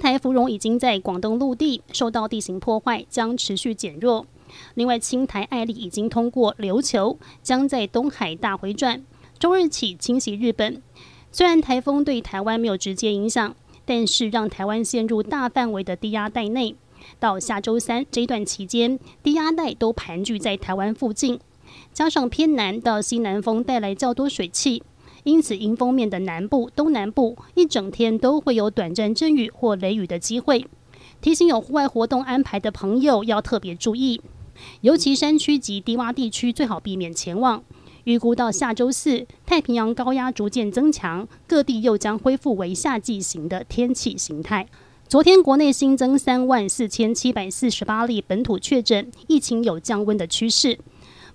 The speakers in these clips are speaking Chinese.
台芙蓉已经在广东陆地受到地形破坏，将持续减弱。另外，青台艾利已经通过琉球，将在东海大回转，周日起侵袭日本。虽然台风对台湾没有直接影响，但是让台湾陷入大范围的低压带内。到下周三这段期间，低压带都盘踞在台湾附近，加上偏南到西南风带来较多水汽。因此，迎风面的南部、东南部一整天都会有短暂阵雨或雷雨的机会。提醒有户外活动安排的朋友要特别注意，尤其山区及低洼地区最好避免前往。预估到下周四，太平洋高压逐渐增强，各地又将恢复为夏季型的天气形态。昨天国内新增三万四千七百四十八例本土确诊，疫情有降温的趋势。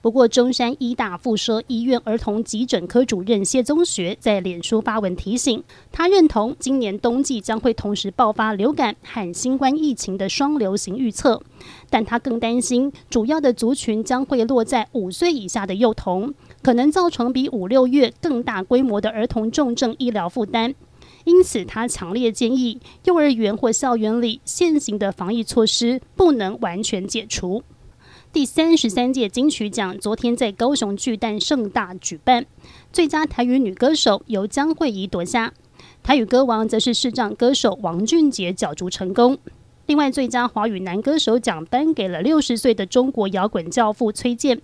不过，中山医大附设医院儿童急诊科主任谢宗学在脸书发文提醒，他认同今年冬季将会同时爆发流感和新冠疫情的双流行预测，但他更担心主要的族群将会落在五岁以下的幼童，可能造成比五六月更大规模的儿童重症医疗负担。因此，他强烈建议幼儿园或校园里现行的防疫措施不能完全解除。第三十三届金曲奖昨天在高雄巨蛋盛大举办，最佳台语女歌手由江惠仪夺下，台语歌王则是视障歌手王俊杰角逐成功。另外，最佳华语男歌手奖颁给了六十岁的中国摇滚教父崔健，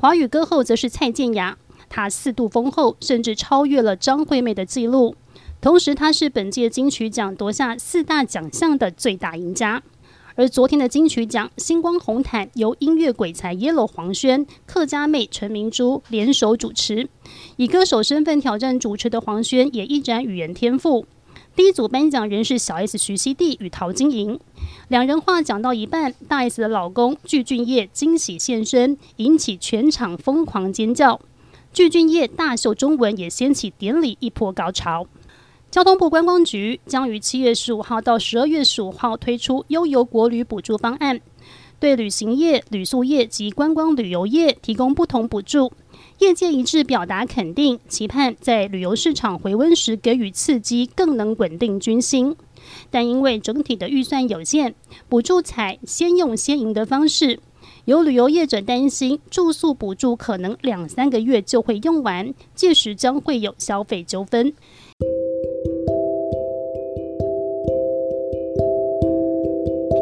华语歌后则是蔡健雅，她四度封后，甚至超越了张惠妹的纪录。同时，她是本届金曲奖夺下四大奖项的最大赢家。而昨天的金曲奖星光红毯由音乐鬼才 Yellow 黄轩、客家妹陈明珠联手主持，以歌手身份挑战主持的黄轩也一展语言天赋。第一组颁奖人是小 S 徐熙娣与陶晶莹，两人话讲到一半，大 S 的老公具俊晔惊喜现身，引起全场疯狂尖叫。具俊晔大秀中文也掀起典礼一波高潮。交通部观光局将于七月十五号到十二月十五号推出悠游国旅补助方案，对旅行业、旅宿业及观光旅游业提供不同补助。业界一致表达肯定，期盼在旅游市场回温时给予刺激，更能稳定军心。但因为整体的预算有限，补助采先用先赢的方式，有旅游业者担心住宿补助可能两三个月就会用完，届时将会有消费纠纷。